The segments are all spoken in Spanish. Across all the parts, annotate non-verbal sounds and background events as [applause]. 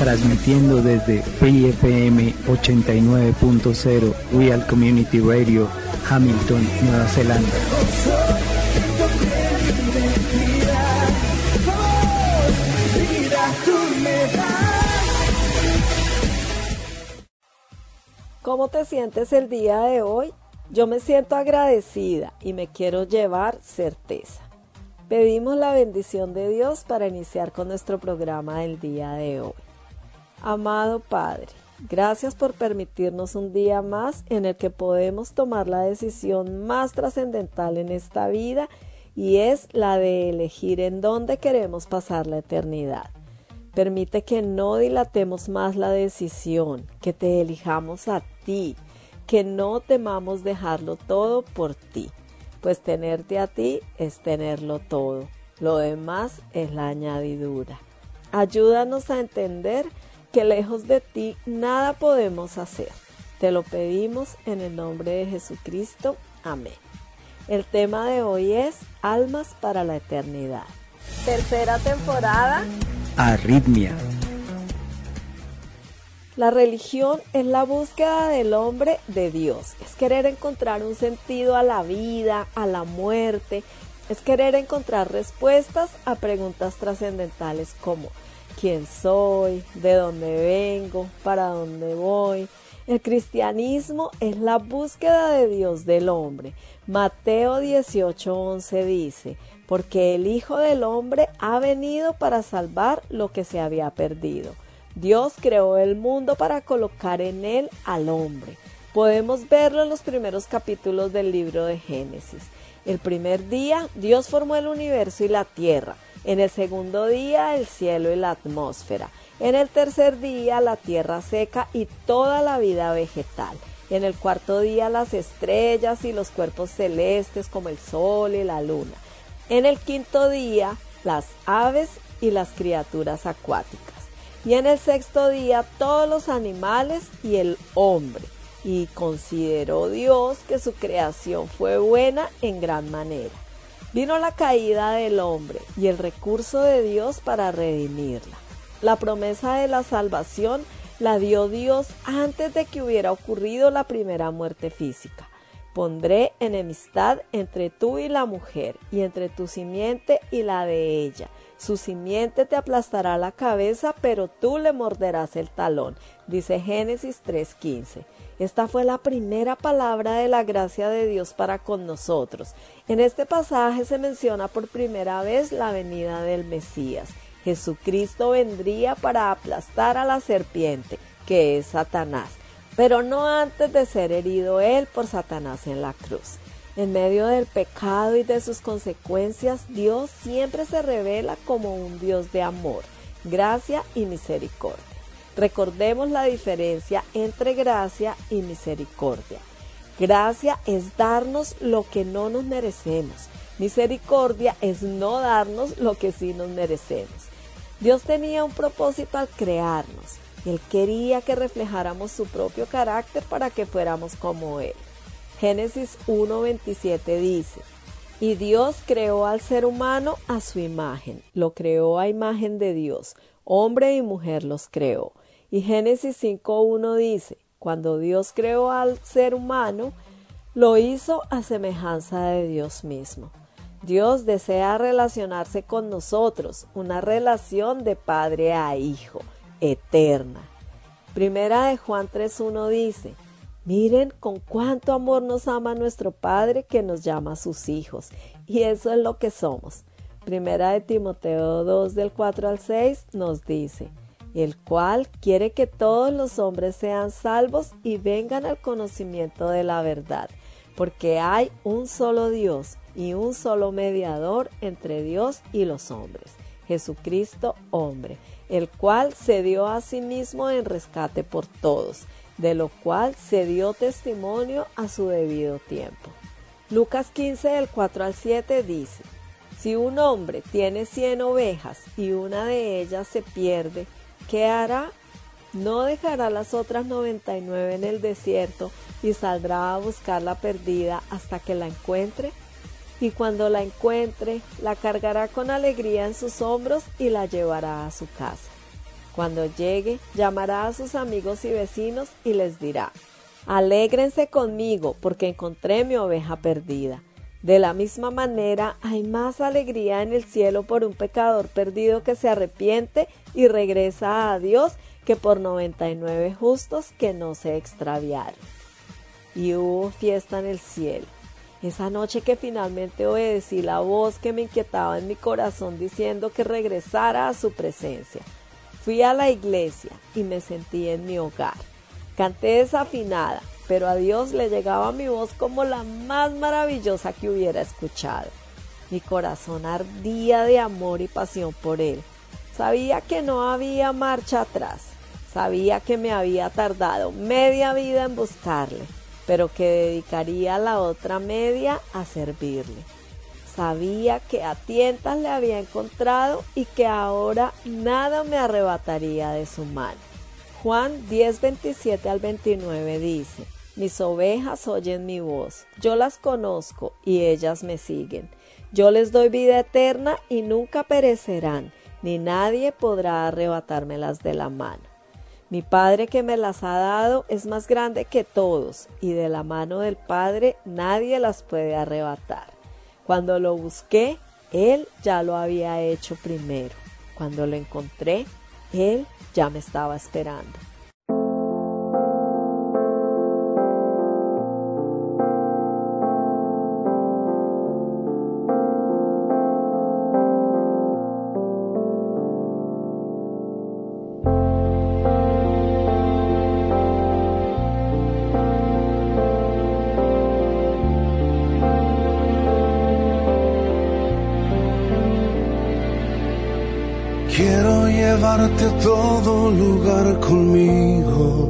transmitiendo desde FM 89.0 Real Community Radio, Hamilton, Nueva Zelanda. ¿Cómo te sientes el día de hoy? Yo me siento agradecida y me quiero llevar certeza. Pedimos la bendición de Dios para iniciar con nuestro programa del día de hoy. Amado Padre, gracias por permitirnos un día más en el que podemos tomar la decisión más trascendental en esta vida y es la de elegir en dónde queremos pasar la eternidad. Permite que no dilatemos más la decisión, que te elijamos a ti, que no temamos dejarlo todo por ti, pues tenerte a ti es tenerlo todo. Lo demás es la añadidura. Ayúdanos a entender que lejos de ti nada podemos hacer. Te lo pedimos en el nombre de Jesucristo. Amén. El tema de hoy es Almas para la Eternidad. Tercera temporada. Arritmia. La religión es la búsqueda del hombre de Dios. Es querer encontrar un sentido a la vida, a la muerte. Es querer encontrar respuestas a preguntas trascendentales como quién soy, de dónde vengo, para dónde voy. El cristianismo es la búsqueda de Dios del hombre. Mateo 18:11 dice, porque el Hijo del Hombre ha venido para salvar lo que se había perdido. Dios creó el mundo para colocar en él al hombre. Podemos verlo en los primeros capítulos del libro de Génesis. El primer día Dios formó el universo y la tierra. En el segundo día el cielo y la atmósfera. En el tercer día la tierra seca y toda la vida vegetal. En el cuarto día las estrellas y los cuerpos celestes como el sol y la luna. En el quinto día las aves y las criaturas acuáticas. Y en el sexto día todos los animales y el hombre. Y consideró Dios que su creación fue buena en gran manera. Vino la caída del hombre y el recurso de Dios para redimirla. La promesa de la salvación la dio Dios antes de que hubiera ocurrido la primera muerte física. Pondré enemistad entre tú y la mujer, y entre tu simiente y la de ella. Su simiente te aplastará la cabeza, pero tú le morderás el talón, dice Génesis 3:15. Esta fue la primera palabra de la gracia de Dios para con nosotros. En este pasaje se menciona por primera vez la venida del Mesías. Jesucristo vendría para aplastar a la serpiente, que es Satanás, pero no antes de ser herido él por Satanás en la cruz. En medio del pecado y de sus consecuencias, Dios siempre se revela como un Dios de amor, gracia y misericordia. Recordemos la diferencia entre gracia y misericordia. Gracia es darnos lo que no nos merecemos. Misericordia es no darnos lo que sí nos merecemos. Dios tenía un propósito al crearnos. Él quería que reflejáramos su propio carácter para que fuéramos como Él. Génesis 1.27 dice, y Dios creó al ser humano a su imagen, lo creó a imagen de Dios, hombre y mujer los creó. Y Génesis 5.1 dice, cuando Dios creó al ser humano, lo hizo a semejanza de Dios mismo. Dios desea relacionarse con nosotros, una relación de padre a hijo, eterna. Primera de Juan 3.1 dice, Miren con cuánto amor nos ama nuestro Padre que nos llama a sus hijos. Y eso es lo que somos. Primera de Timoteo 2 del 4 al 6 nos dice, el cual quiere que todos los hombres sean salvos y vengan al conocimiento de la verdad, porque hay un solo Dios y un solo mediador entre Dios y los hombres, Jesucristo hombre, el cual se dio a sí mismo en rescate por todos de lo cual se dio testimonio a su debido tiempo. Lucas 15 del 4 al 7 dice, Si un hombre tiene cien ovejas y una de ellas se pierde, ¿qué hará? ¿No dejará las otras 99 en el desierto y saldrá a buscar la perdida hasta que la encuentre? Y cuando la encuentre, la cargará con alegría en sus hombros y la llevará a su casa. Cuando llegue, llamará a sus amigos y vecinos y les dirá, Alégrense conmigo porque encontré mi oveja perdida. De la misma manera, hay más alegría en el cielo por un pecador perdido que se arrepiente y regresa a Dios que por noventa y nueve justos que no se extraviaron. Y hubo fiesta en el cielo. Esa noche que finalmente obedecí la voz que me inquietaba en mi corazón diciendo que regresara a su presencia. Fui a la iglesia y me sentí en mi hogar. Canté desafinada, pero a Dios le llegaba mi voz como la más maravillosa que hubiera escuchado. Mi corazón ardía de amor y pasión por Él. Sabía que no había marcha atrás. Sabía que me había tardado media vida en buscarle, pero que dedicaría la otra media a servirle. Sabía que a tientas le había encontrado y que ahora nada me arrebataría de su mano. Juan 10, 27 al 29 dice, Mis ovejas oyen mi voz, yo las conozco y ellas me siguen. Yo les doy vida eterna y nunca perecerán, ni nadie podrá arrebatármelas de la mano. Mi Padre que me las ha dado es más grande que todos, y de la mano del Padre nadie las puede arrebatar. Cuando lo busqué, Él ya lo había hecho primero. Cuando lo encontré, Él ya me estaba esperando. Lugar conmigo.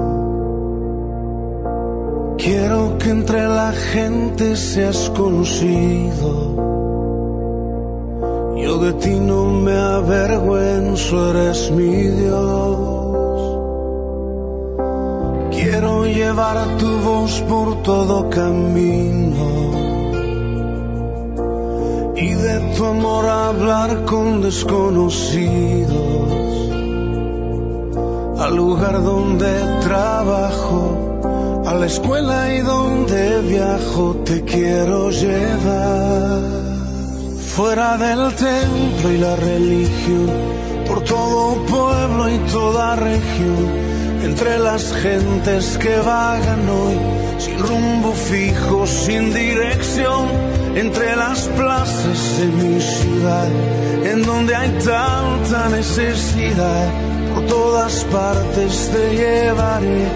Quiero que entre la gente seas conocido. Yo de ti no me avergüenzo, eres mi Dios. Quiero llevar tu voz por todo camino y de tu amor hablar con desconocidos al lugar donde trabajo, a la escuela y donde viajo, te quiero llevar. Fuera del templo y la religión, por todo pueblo y toda región, entre las gentes que vagan hoy, sin rumbo fijo, sin dirección, entre las plazas de mi ciudad, en donde hay tanta necesidad todas partes te llevaré,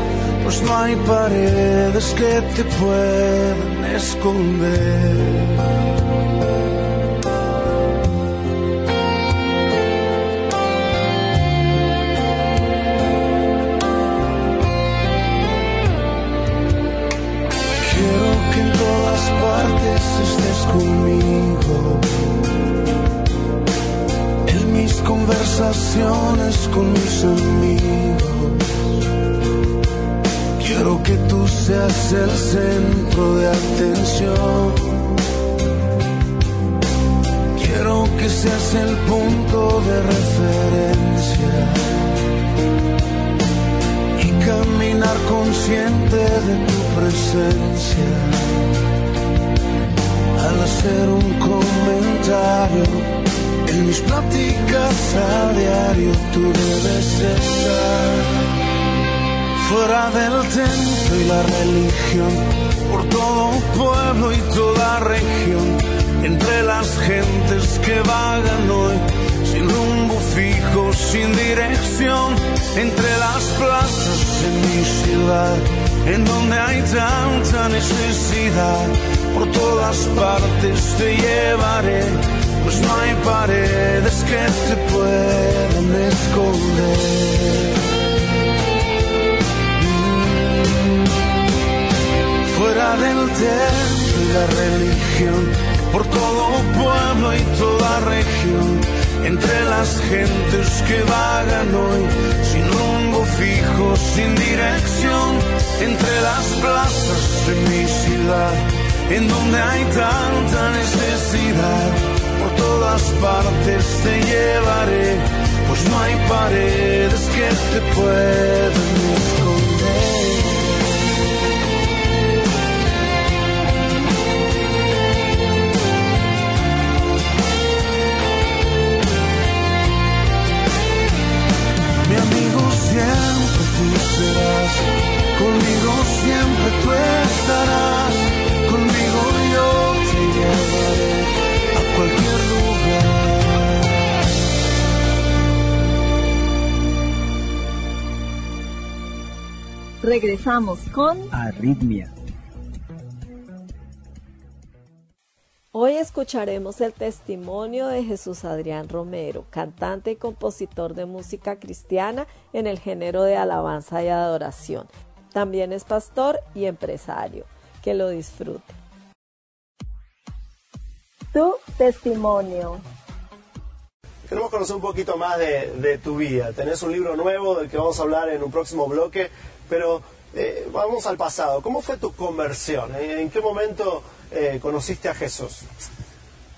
pues no hay paredes que te puedan esconder. Quiero que en todas partes estés conmigo conversaciones con mis amigos. Quiero que tú seas el centro de atención. Quiero que seas el punto de referencia. Y caminar consciente de tu presencia. Al hacer un comentario en mis pláticas a diario, tú debes estar. Fuera del templo y la religión, por todo pueblo y toda región, entre las gentes que vagan hoy, sin rumbo fijo, sin dirección, entre las plazas de mi ciudad, en donde hay tanta necesidad, por todas partes te llevaré, pues no hay paredes que te puedan esconder. fuera del templo y la religión, por todo pueblo y toda región, entre las gentes que vagan hoy, sin rumbo fijo, sin dirección, entre las plazas de mi ciudad, en donde hay tanta necesidad, por todas partes te llevaré, pues no hay paredes que te puedan esconder. Mi amigo siempre tú serás, conmigo siempre tú estarás, Regresamos con Arritmia. Hoy escucharemos el testimonio de Jesús Adrián Romero, cantante y compositor de música cristiana en el género de alabanza y adoración. También es pastor y empresario. Que lo disfrute. tu testimonio. Queremos conocer un poquito más de, de tu vida. Tenés un libro nuevo del que vamos a hablar en un próximo bloque, pero eh, vamos al pasado. ¿Cómo fue tu conversión? ¿En, qué momento eh, conociste a Jesús?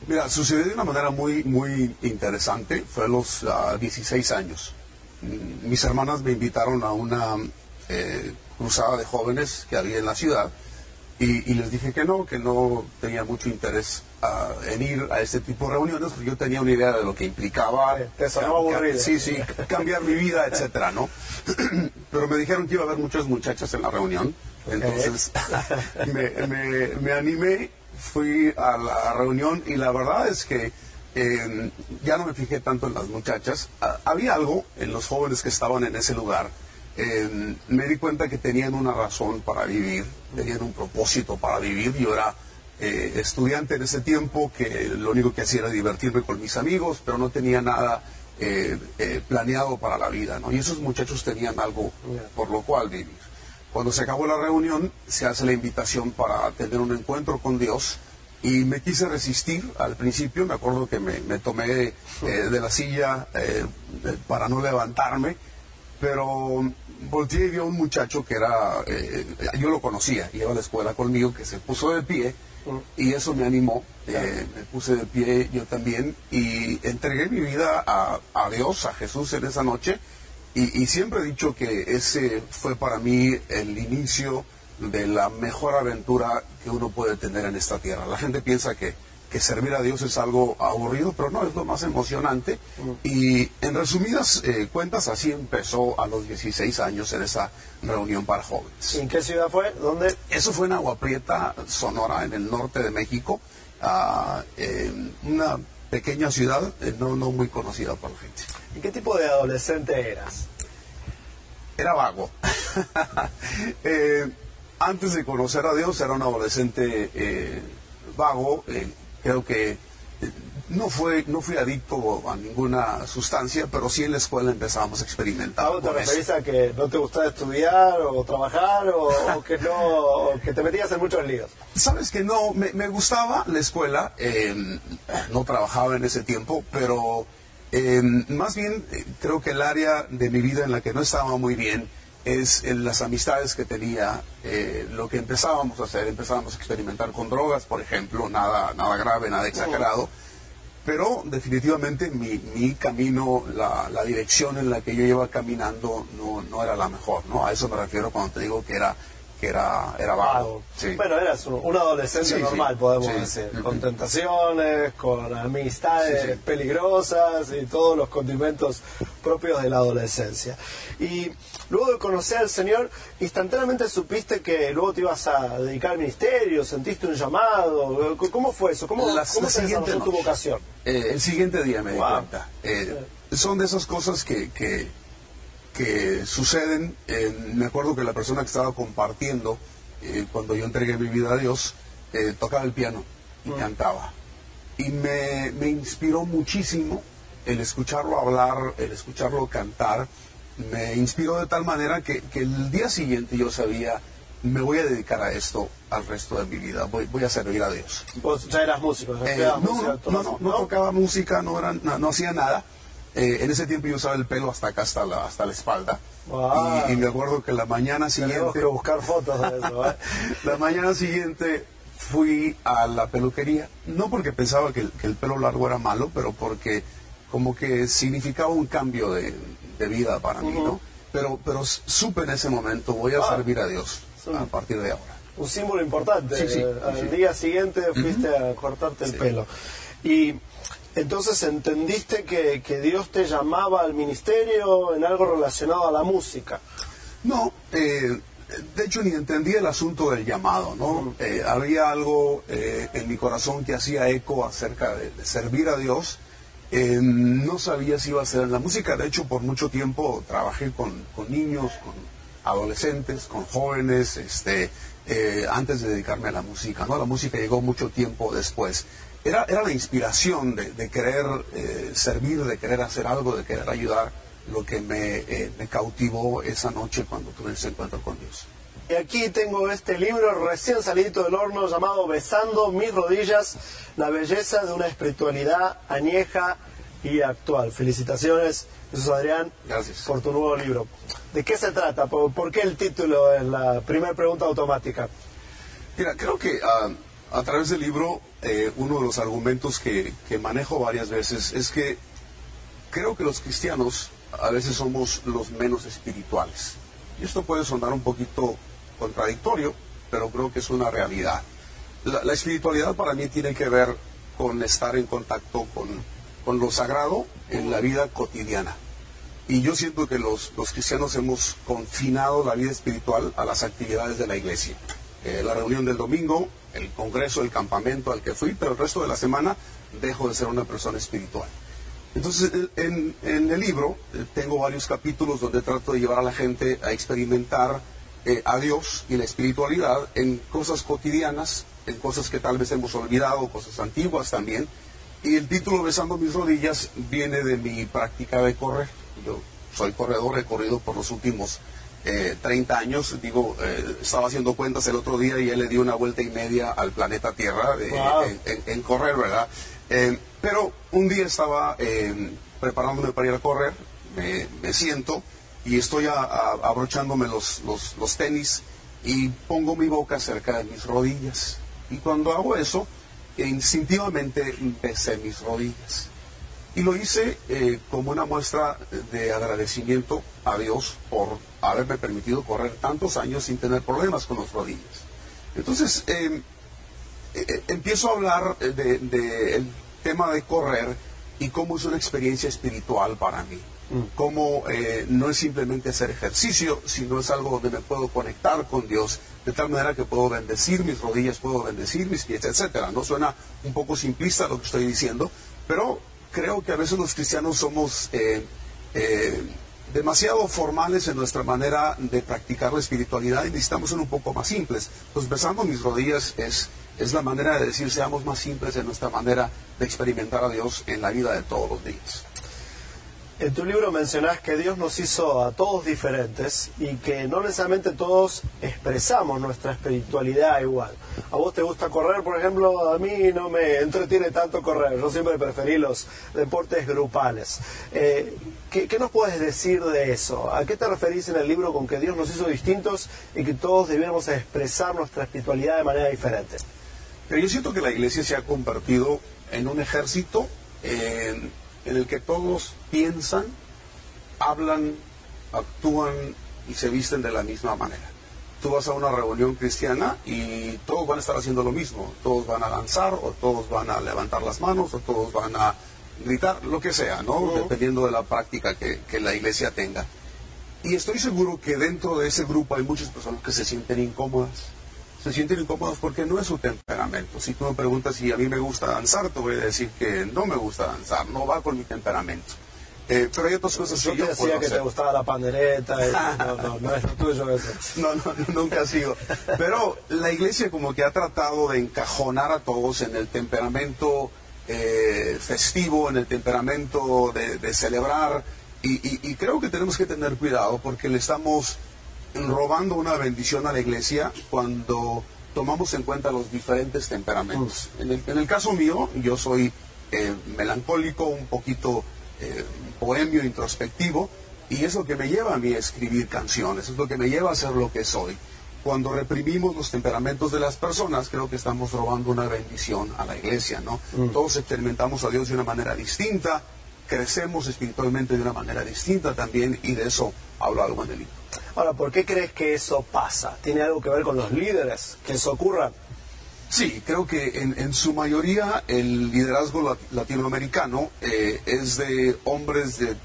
Mira, sucedió de una manera muy, muy interesante. Fue a los ah, 16 años. Mm, Mis hermanas me invitaron a una eh, cruzada de jóvenes que había en la ciudad y, y les dije que no, que no tenía mucho interés ah, en ir a este tipo de reuniones porque yo tenía una idea de lo que implicaba. Te. Sí, sí, cambiar mi vida, [laughs] etcétera, ¿no? [clears throat] Pero me dijeron que iba a haber muchas muchachas en la reunión. Entonces [laughs] me, me- me animé, fui a la reunión y la verdad es que eh, ya no me fijé tanto en las muchachas. Ah, había algo en los jóvenes que estaban en ese lugar. Eh, me di cuenta que tenían una razón para vivir, tenían un propósito para vivir. Yo era eh, estudiante en ese tiempo que lo único que hacía era divertirme con mis amigos, pero no tenía nada eh, eh, planeado para la vida. ¿no? Y esos muchachos tenían algo por lo cual vivir. Cuando se acabó la reunión, se hace la invitación para tener un encuentro con Dios y me quise resistir al principio. Me acuerdo que me, tomé de la silla para no levantarme, pero volteé y vi a un muchacho que era, eh, yo lo conocía, iba a la escuela conmigo, que se puso de pie y eso me animó. Eh, me puse de pie yo también y entregué mi vida a, a Dios, a Jesús en esa noche. Y, y siempre he dicho que ese fue para mí el inicio de la mejor aventura que uno puede tener en esta tierra. La gente piensa que, que servir a Dios es algo aburrido, pero no, es lo más emocionante. Y en resumidas eh, cuentas, así empezó a los 16 años en esa reunión para jóvenes. ¿Y en qué ciudad fue? ¿Dónde? Eso fue en Agua Prieta, Sonora, en el norte de México, ah, en una pequeña ciudad eh, no, no muy conocida por la gente. ¿Y qué tipo de adolescente eras? Era vago. [laughs] Eh, antes de conocer a Dios era un adolescente eh, vago. Creo que eh, no, fue, no fui adicto a ninguna sustancia, pero sí en la escuela empezamos a experimentar. ¿A te referís a que no te gustaba estudiar o trabajar o, o que no que te metías en muchos líos? Sabes que no, me, me gustaba la escuela, eh, no trabajaba en ese tiempo, pero Eh, más bien, eh, creo que el área de mi vida en la que no estaba muy bien es en las amistades que tenía, eh, lo que empezábamos a hacer, empezábamos a experimentar con drogas, por ejemplo, nada, nada grave, nada exagerado, pero definitivamente mi, mi camino, la, la dirección en la que yo iba caminando no, no era la mejor, ¿no? A eso me refiero cuando te digo que era que era, era vago. Sí. Bueno, eras un, un adolescente Sí, sí. normal, podemos decir, con tentaciones, con amistades peligrosas y todos los condimentos propios de la adolescencia. Y luego de conocer al Señor, instantáneamente supiste que luego te ibas a dedicar al ministerio, sentiste un llamado. ¿Cómo fue eso? ¿Cómo, La- cómo la se siguiente desarrolló tu vocación? Eh, el siguiente día me di Wow. cuenta. Eh, son de esas cosas que, que, que suceden. Eh, me acuerdo que la persona que estaba compartiendo, eh, cuando yo entregué mi vida a Dios, eh, tocaba el piano y cantaba. Y me, me inspiró muchísimo el escucharlo hablar, el escucharlo cantar. Me inspiró de tal manera que, que el día siguiente yo sabía, me voy a dedicar a esto al resto de mi vida, voy, voy a servir a Dios. Vos ya eras músico, ya Eh, no, música, no, no, no, no tocaba música, no, era, no, no hacía nada. Eh, en ese tiempo yo usaba el pelo hasta acá, hasta la, hasta la espalda. Wow. Y, y me acuerdo que la mañana Tenemos siguiente, que buscar fotos de eso. ¿eh? [laughs] la mañana siguiente fui a la peluquería, no porque pensaba que, el- que el pelo largo era malo, pero porque como que significaba un cambio de, de vida para mí, ¿no? Pero, pero supe en ese momento, voy a Ah. servir a Dios Sí. a partir de ahora. un símbolo importante. Sí, sí, Eh, Al día siguiente fuiste a cortarte el pelo. Y entonces entendiste que, que Dios te llamaba al ministerio en algo relacionado a la música. No, eh, de hecho ni entendí el asunto del llamado, ¿no? Eh, había algo eh, en mi corazón que hacía eco acerca de, de servir a Dios. Eh, no sabía si iba a ser en la música, de hecho por mucho tiempo trabajé con, con niños, con adolescentes, con jóvenes, este, antes de dedicarme a la música, ¿no? La música llegó mucho tiempo después. Era, era la inspiración de, de querer eh, servir, de querer hacer algo, de querer ayudar, lo que me, eh, me cautivó esa noche cuando tuve ese encuentro con Dios. Y aquí tengo este libro recién salido del horno llamado Besando mis rodillas, la belleza de una espiritualidad añeja y actual. Felicitaciones, Jesús Adrián, Gracias. por tu nuevo libro. ¿De qué se trata? ¿Por, por qué el título es la primera pregunta automática? Mira, creo que ah, a través del libro eh, uno de los argumentos que, manejo varias veces es que creo que los cristianos a veces somos los menos espirituales. Y esto puede sonar un poquito contradictorio, pero creo que es una realidad. La, espiritualidad para mí tiene que ver con estar en contacto con, lo sagrado en la vida cotidiana. Y yo siento que los, los cristianos hemos confinado la vida espiritual a las actividades de la iglesia. Eh, la reunión del domingo, el congreso, el campamento al que fui, pero el resto de la semana dejo de ser una persona espiritual. Entonces, en el libro eh, tengo varios capítulos donde trato de llevar a la gente a experimentar eh, a Dios y la espiritualidad en cosas cotidianas, en cosas que tal vez hemos olvidado, cosas antiguas también. Y el título Besando mis rodillas viene de mi práctica de correr. Yo soy corredor, he corrido por los últimos eh, 30 años. Digo, eh, estaba haciendo cuentas el otro día y él le dio una vuelta y media al planeta Tierra eh, Wow. en, en- en correr, ¿verdad? Eh, pero un día estaba eh, preparándome para ir a correr, me, me siento y estoy a- a- abrochándome los, los, los tenis y pongo mi boca cerca de mis rodillas. Y cuando hago eso, instintivamente besé mis rodillas. Y lo hice eh, como una muestra de agradecimiento a Dios por haberme permitido correr tantos años sin tener problemas con las rodillas. Entonces, eh, eh, empiezo a hablar eh, de- del tema de correr y cómo es una experiencia espiritual para mí. Cómo eh, no es simplemente hacer ejercicio, sino es algo donde me puedo conectar con Dios, de tal manera que puedo bendecir mis rodillas, puedo bendecir mis pies, etcétera. No suena un poco simplista lo que estoy diciendo, pero creo que a veces los cristianos somos eh, eh, demasiado formales en nuestra manera de practicar la espiritualidad y necesitamos ser un poco más simples. Pues besando mis rodillas es, es la manera de decir seamos más simples en nuestra manera de experimentar a Dios en la vida de todos los días. En tu libro mencionás que Dios nos hizo a todos diferentes y que no necesariamente todos expresamos nuestra espiritualidad igual. A vos te gusta correr, por ejemplo, a mí no me entretiene tanto correr, yo siempre preferí los deportes grupales. Eh, ¿qué, ¿Qué nos puedes decir de eso? ¿A qué te referís en el libro con que Dios nos hizo distintos y que todos debiéramos expresar nuestra espiritualidad de manera diferente? Pero yo siento que la iglesia se ha convertido en un ejército en el que todos piensan, hablan, actúan y se visten de la misma manera. Tú vas a una reunión cristiana y todos van a estar haciendo lo mismo. Todos van a danzar o todos van a levantar las manos o todos van a gritar, lo que sea, ¿no? Dependiendo de la práctica que, que la iglesia tenga. Y estoy seguro que dentro de ese grupo hay muchas personas que se sienten incómodas. Se sienten incómodas porque no es su temperamento. Si tú me preguntas si a mí me gusta danzar, te voy a decir que no me gusta danzar, no va con mi temperamento. Eh, pero hay otras cosas Yo que te yo decía que te gustaba la pandereta, [laughs] y- no, no, no es lo tuyo eso. No, no, nunca ha sido. Pero la iglesia como que ha tratado de encajonar a todos en el temperamento eh, festivo, en el temperamento de, de celebrar. Y, y- y creo que tenemos que tener cuidado porque le estamos robando una bendición a la iglesia cuando tomamos en cuenta los diferentes temperamentos. En el, en el caso mío, yo soy eh, melancólico, un poquito eh, bohemio, introspectivo, y es lo que me lleva a mí a escribir canciones, es lo que me lleva a ser lo que soy. Cuando reprimimos los temperamentos de las personas, creo que estamos robando una bendición a la iglesia, ¿no? Todos experimentamos a Dios de una manera distinta, crecemos espiritualmente de una manera distinta también, y de eso hablo algo en el libro. Ahora, ¿por qué crees que eso pasa? ¿Tiene algo que ver con los líderes? ¿Que eso ocurra? Sí, creo que en, en su mayoría el liderazgo lat- latinoamericano eh, es de hombres de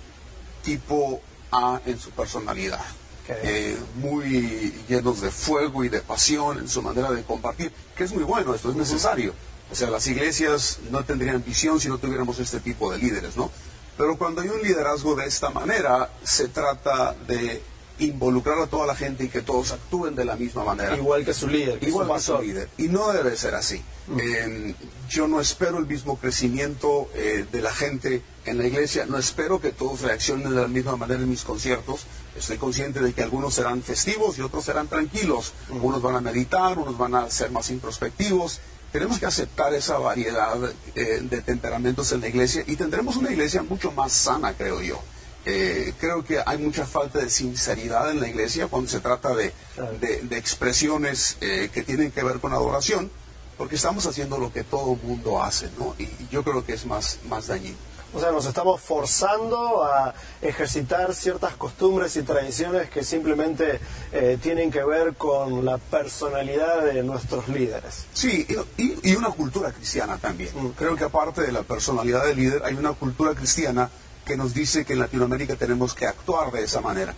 tipo A en su personalidad. Eh, muy llenos de fuego y de pasión en su manera de compartir, que es muy bueno, esto es necesario. O sea, las iglesias no tendrían visión si no tuviéramos este tipo de líderes, ¿no? Pero cuando hay un liderazgo de esta manera, se trata de involucrar a toda la gente y que todos actúen de la misma manera. Igual que su líder, que Igual su que su líder. Y no debe ser así. Eh, yo no espero el mismo crecimiento eh, de la gente en la iglesia. No espero que todos reaccionen de la misma manera en mis conciertos. Estoy consciente de que algunos serán festivos y otros serán tranquilos. Unos van a meditar, unos van a ser más introspectivos. Tenemos que aceptar esa variedad eh, de temperamentos en la iglesia y tendremos una iglesia mucho más sana, creo yo. Eh, creo que hay mucha falta de sinceridad en la iglesia cuando se trata de, de- de expresiones eh, que tienen que ver con adoración, porque estamos haciendo lo que todo mundo hace, ¿no? Y yo creo que es más, más dañino. O sea, nos estamos forzando a ejercitar ciertas costumbres y tradiciones que simplemente eh, tienen que ver con la personalidad de nuestros líderes. Sí, y, y- y una cultura cristiana también. Creo que aparte de la personalidad del líder, hay una cultura cristiana que nos dice que en Latinoamérica tenemos que actuar de esa manera.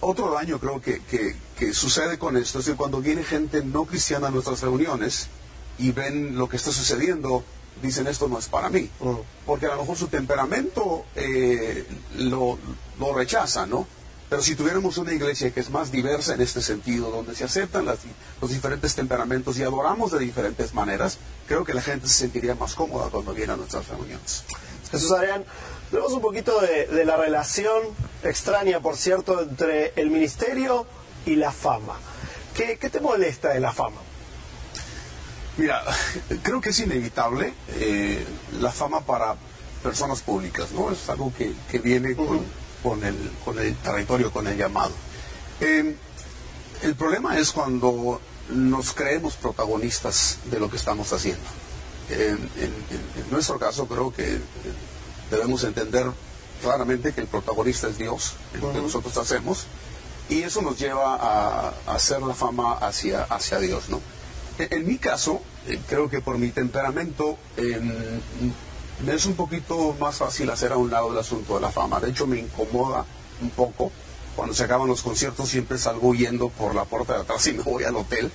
Otro daño creo que, que- que sucede con esto es que cuando viene gente no cristiana a nuestras reuniones y ven lo que está sucediendo, dicen esto no es para mí. Porque a lo mejor su temperamento eh, lo, lo rechaza, ¿no? Pero si tuviéramos una iglesia que es más diversa en este sentido, donde se aceptan las- los diferentes temperamentos y adoramos de diferentes maneras, creo que la gente se sentiría más cómoda cuando viene a nuestras reuniones. Jesús Adrián, hablemos un poquito de, de la relación extraña, por cierto, entre el ministerio y la fama. ¿Qué, qué te molesta de la fama? Mira, [laughs] creo que es inevitable eh, la fama para personas públicas, ¿no? Es algo que, que viene con, con el, con el territorio, con el llamado. Eh, el problema es cuando nos creemos protagonistas de lo que estamos haciendo. Eh, en, en- en nuestro caso creo que debemos entender claramente que el protagonista es Dios en lo que nosotros hacemos y eso nos lleva a, a hacer la fama hacia, hacia Dios, ¿no? En, en mi caso, eh, creo que por mi temperamento eh, me es un poquito más fácil hacer a un lado el asunto de la fama. De hecho, me incomoda un poco. Cuando se acaban los conciertos siempre salgo huyendo por la puerta de atrás y me voy al hotel.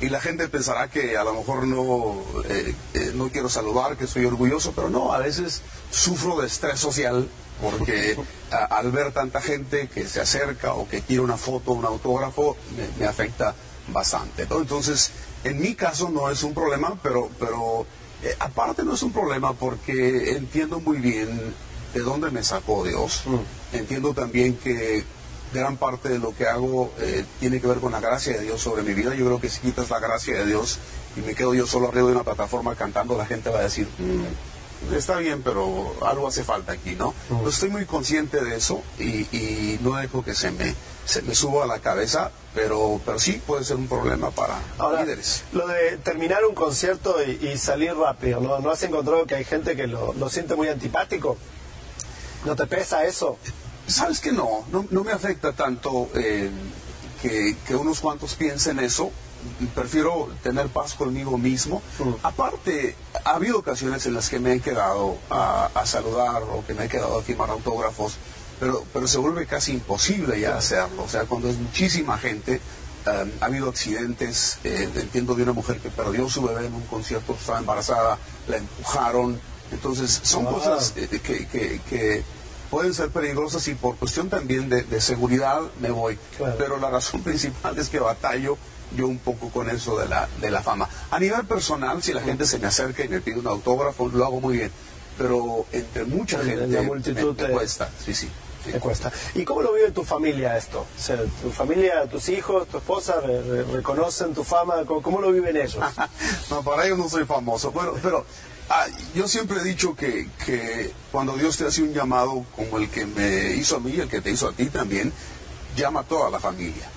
Y la gente pensará que a lo mejor no, eh, eh, no quiero saludar, que soy orgulloso, pero no, a veces sufro de estrés social porque a- al ver tanta gente que se acerca o que quiere una foto, un autógrafo, me, me afecta bastante. ¿no? Entonces, en mi caso no es un problema, pero, pero eh, aparte no es un problema porque entiendo muy bien de dónde me sacó Dios. Mm. Entiendo también que gran parte de lo que hago eh, tiene que ver con la gracia de Dios sobre mi vida. Yo creo que si quitas la gracia de Dios y me quedo yo solo arriba de una plataforma cantando, la gente va a decir, mm, está bien, pero algo hace falta aquí, ¿no? Mm. Pues estoy muy consciente de eso y, no dejo que se me, se me suba a la cabeza, pero, pero sí puede ser un problema para líderes. Lo de terminar un concierto y, salir rápido, ¿no? ¿no has encontrado que hay gente que lo, lo siente muy antipático? ¿No te pesa eso? Sabes que no, no, me afecta tanto eh, que, unos cuantos piensen eso. Prefiero tener paz conmigo mismo. Mm. Aparte, ha habido ocasiones en las que me he quedado a, saludar o que me he quedado a firmar autógrafos, pero, pero se vuelve casi imposible ya hacerlo. O sea, cuando es muchísima gente, um, ha habido accidentes. Eh, entiendo de una mujer que perdió su bebé en un concierto, estaba embarazada, la empujaron. Entonces, son cosas eh, que pueden ser peligrosas y por cuestión también de, seguridad me voy. Pero la razón [laughs] principal es que batallo yo un poco con eso de la, de la fama. A nivel personal, si la gente se me acerca y me pide un autógrafo, lo hago muy bien. Pero entre mucha gente la multitud me, cuesta, sí, sí. Me cuesta. ¿Y cómo lo vive tu familia esto? ¿Tu familia, tus hijos, tu esposa reconocen tu fama? ¿Cómo, lo viven ellos? [laughs] no, para ellos no soy famoso. Bueno, pero Ah, yo siempre he dicho que, que, cuando Dios te hace un llamado como el que me hizo a mí, el que te hizo a ti también, llama a toda la familia.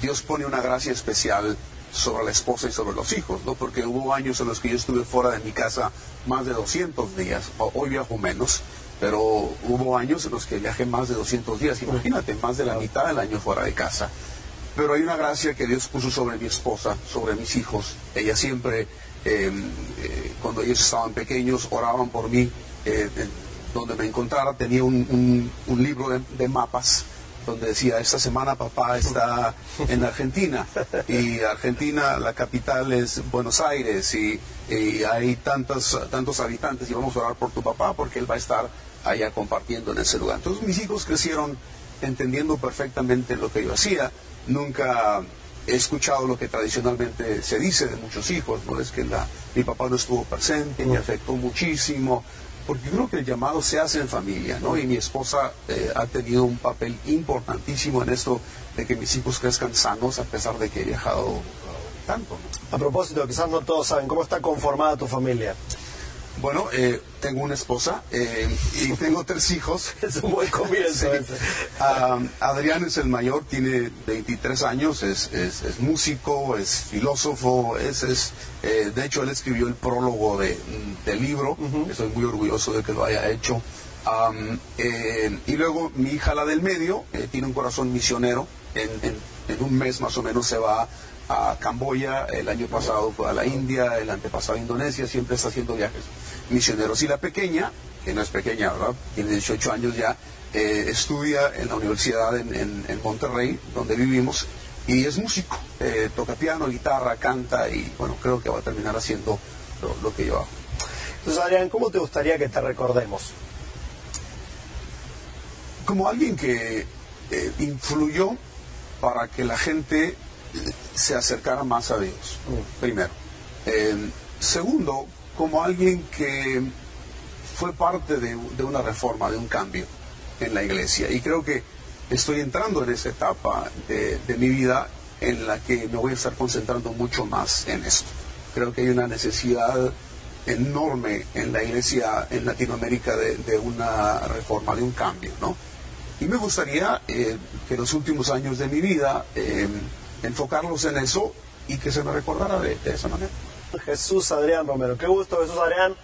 Dios pone una gracia especial sobre la esposa y sobre los hijos, ¿no? Porque hubo años en los que yo estuve fuera de mi casa más de 200 días, hoy viajo menos, pero hubo años en los que viajé más de 200 días, imagínate, más de la mitad del año fuera de casa. Pero hay una gracia que Dios puso sobre mi esposa, sobre mis hijos. Ella siempre eh, eh, cuando ellos estaban pequeños, oraban por mí, eh, donde me encontrara, tenía un, libro de, mapas donde decía, esta semana papá está en Argentina, y Argentina, la capital es Buenos Aires, y, hay tantos, tantos habitantes, y vamos a orar por tu papá porque él va a estar allá compartiendo en ese lugar. Entonces mis hijos crecieron entendiendo perfectamente lo que yo hacía, nunca he escuchado lo que tradicionalmente se dice de muchos hijos, ¿no? Es que la, mi papá no estuvo presente, me afectó muchísimo, porque creo que el llamado se hace en familia, ¿no? Y mi esposa eh, ha tenido un papel importantísimo en esto de que mis hijos crezcan sanos a pesar de que he viajado tanto. A propósito, quizás no todos saben, ¿cómo está conformada tu familia? Bueno, eh, tengo una esposa eh, y tengo tres hijos. [laughs] es un buen comienzo. Adrián es el mayor, tiene 23 años, es, músico, es filósofo, es, es eh, de hecho él escribió el prólogo de, del libro, estoy muy orgulloso de que lo haya hecho. y luego mi hija, la del medio, tiene un corazón misionero, en, en un mes más o menos se va a Camboya, el año pasado fue a la India, el antepasado a Indonesia, siempre está haciendo viajes misioneros. Y la pequeña, que no es pequeña, ¿verdad? Tiene 18 años ya, eh, estudia en la universidad en, Monterrey, donde vivimos, y es músico. Eh, toca piano, guitarra, canta, y bueno, creo que va a terminar haciendo lo, que yo hago. Entonces, Adrián, ¿cómo te gustaría que te recordemos? Como alguien que eh, influyó para que la gente se acercara más a Dios, primero. segundo, como alguien que fue parte de, una reforma, de un cambio en la iglesia. Y creo que estoy entrando en esa etapa de, mi vida en la que me voy a estar concentrando mucho más en esto. Creo que hay una necesidad enorme en la iglesia en Latinoamérica de, una reforma, de un cambio, ¿no? Y me gustaría eh, que los últimos años de mi vida eh, enfocarlos en eso y que se me recordara de, esa manera. Jesús Adrián Romero, qué gusto Jesús Adrián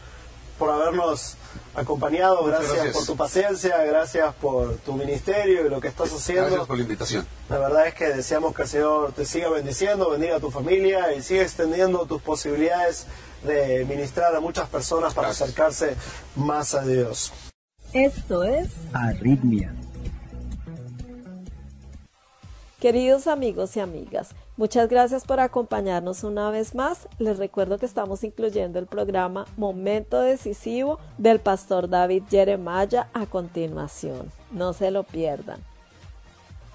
por habernos acompañado, gracias, por tu paciencia, gracias por tu ministerio y lo que estás haciendo. Gracias por la invitación. La verdad es que deseamos que el Señor te siga bendiciendo, bendiga a tu familia y siga extendiendo tus posibilidades de ministrar a muchas personas para acercarse más a Dios. Esto es Arritmia Queridos amigos y amigas, muchas gracias por acompañarnos una vez más. Les recuerdo que estamos incluyendo el programa Momento Decisivo del pastor David Jeremiah a continuación. No se lo pierdan.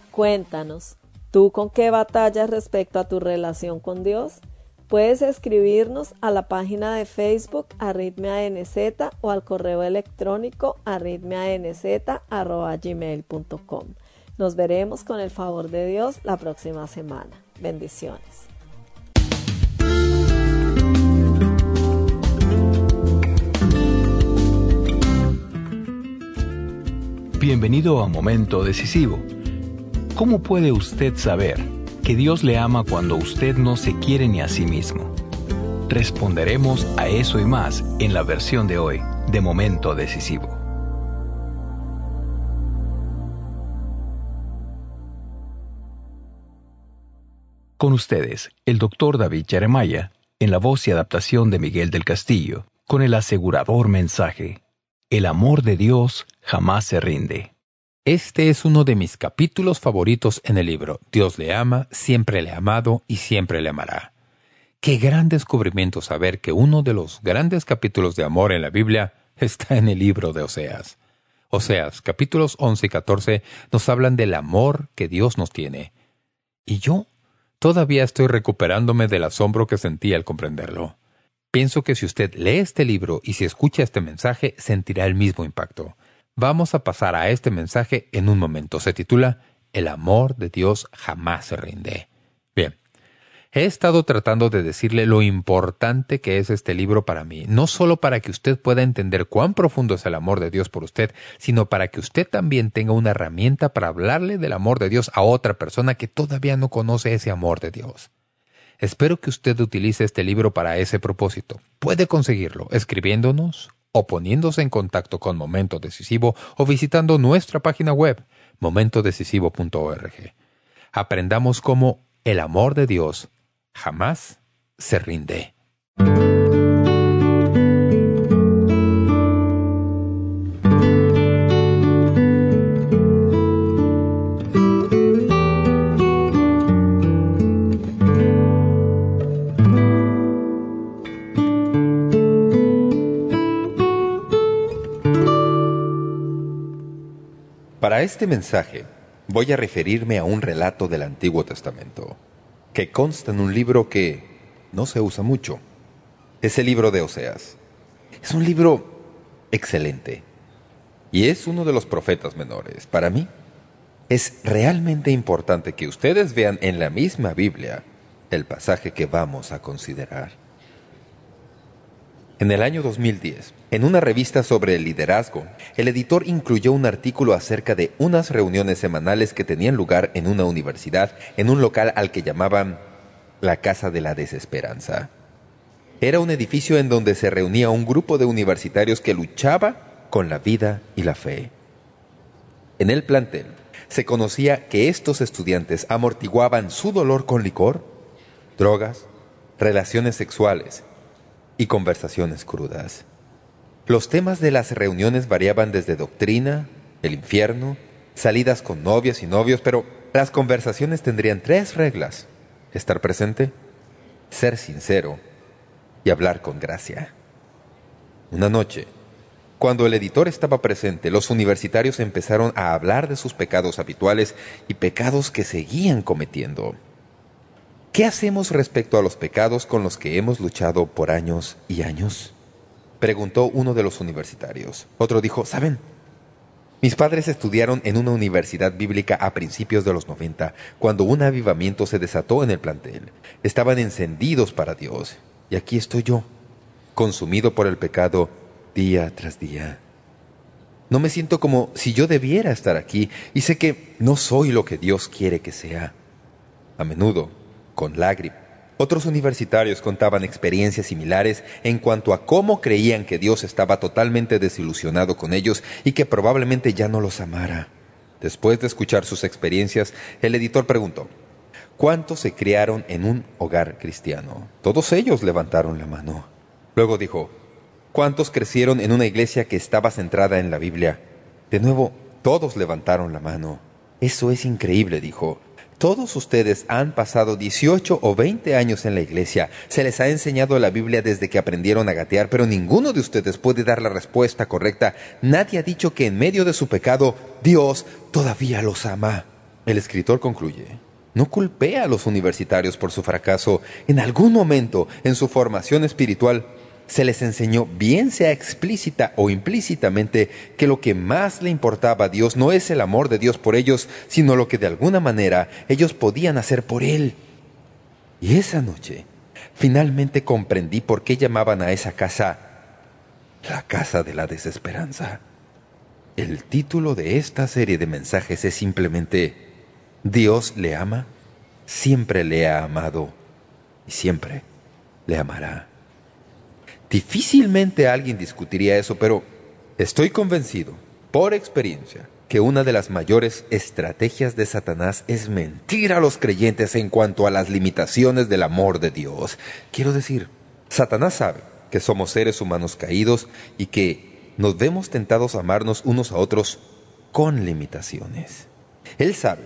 Cuéntanos, ¿tú con qué batallas respecto a tu relación con Dios? Puedes escribirnos a la página de Facebook NZ o al correo electrónico arritmianz.gmail.com. Nos veremos con el favor de Dios la próxima semana. Bendiciones. Bienvenido a Momento Decisivo. ¿Cómo puede usted saber que Dios le ama cuando usted no se quiere ni a sí mismo? Responderemos a eso y más en la versión de hoy de Momento Decisivo. Con ustedes, el doctor David Jeremiah, en la voz y adaptación de Miguel del Castillo, con el asegurador mensaje el amor de Dios jamás se rinde. Este es uno de mis capítulos favoritos en el libro. Dios le ama, siempre le ha amado y siempre le amará. Qué gran descubrimiento saber que uno de los grandes capítulos de amor en la Biblia está en el libro de Oseas. Oseas, capítulos 11 y 14, nos hablan del amor que Dios nos tiene. Y yo todavía estoy recuperándome del asombro que sentí al comprenderlo. Pienso que si usted lee este libro y si escucha este mensaje, sentirá el mismo impacto. Vamos a pasar a este mensaje en un momento. Se titula El amor de Dios jamás se rinde. He estado tratando de decirle lo importante que es este libro para mí, no solo para que usted pueda entender cuán profundo es el amor de Dios por usted, sino para que usted también tenga una herramienta para hablarle del amor de Dios a otra persona que todavía no conoce ese amor de Dios. Espero que usted utilice este libro para ese propósito. Puede conseguirlo escribiéndonos o poniéndose en contacto con Momento Decisivo o visitando nuestra página web momentodecisivo.org. Aprendamos cómo el amor de Dios jamás se rinde. Para este mensaje voy a referirme a un relato del Antiguo Testamento, que consta en un libro que no se usa mucho. Es el libro de Oseas. Es un libro excelente y es uno de los profetas menores. Para mí, es realmente importante que ustedes vean en la misma Biblia el pasaje que vamos a considerar. En el año 2010, en una revista sobre el liderazgo, el editor incluyó un artículo acerca de unas reuniones semanales que tenían lugar en una universidad, en un local al que llamaban la Casa de la Desesperanza. Era un edificio en donde se reunía un grupo de universitarios que luchaba con la vida y la fe. En el plantel se conocía que estos estudiantes amortiguaban su dolor con licor, drogas, relaciones sexuales y conversaciones crudas. Los temas de las reuniones variaban desde doctrina, el infierno, salidas con novias y novios, pero las conversaciones tendrían tres reglas. Estar presente, ser sincero y hablar con gracia. Una noche, cuando el editor estaba presente, los universitarios empezaron a hablar de sus pecados habituales y pecados que seguían cometiendo. ¿Qué hacemos respecto a los pecados con los que hemos luchado por años y años? Preguntó uno de los universitarios. Otro dijo, ¿saben? Mis padres estudiaron en una universidad bíblica a principios de los 90, cuando un avivamiento se desató en el plantel. Estaban encendidos para Dios. Y aquí estoy yo, consumido por el pecado día tras día. No me siento como si yo debiera estar aquí y sé que no soy lo que Dios quiere que sea. A menudo con lágrimas. Otros universitarios contaban experiencias similares en cuanto a cómo creían que Dios estaba totalmente desilusionado con ellos y que probablemente ya no los amara. Después de escuchar sus experiencias, el editor preguntó, ¿cuántos se criaron en un hogar cristiano? Todos ellos levantaron la mano. Luego dijo, ¿cuántos crecieron en una iglesia que estaba centrada en la Biblia? De nuevo, todos levantaron la mano. Eso es increíble, dijo. Todos ustedes han pasado 18 o 20 años en la iglesia. Se les ha enseñado la Biblia desde que aprendieron a gatear, pero ninguno de ustedes puede dar la respuesta correcta. Nadie ha dicho que en medio de su pecado, Dios todavía los ama. El escritor concluye, No culpé a los universitarios por su fracaso. En algún momento, en su formación espiritual, se les enseñó, bien sea explícita o implícitamente, que lo que más le importaba a Dios no es el amor de Dios por ellos, sino lo que de alguna manera ellos podían hacer por Él. Y esa noche, finalmente comprendí por qué llamaban a esa casa la casa de la desesperanza. El título de esta serie de mensajes es simplemente Dios le ama, siempre le ha amado y siempre le amará. Difícilmente alguien discutiría eso, pero estoy convencido, por experiencia, que una de las mayores estrategias de Satanás es mentir a los creyentes en cuanto a las limitaciones del amor de Dios. Quiero decir, Satanás sabe que somos seres humanos caídos y que nos vemos tentados a amarnos unos a otros con limitaciones. Él sabe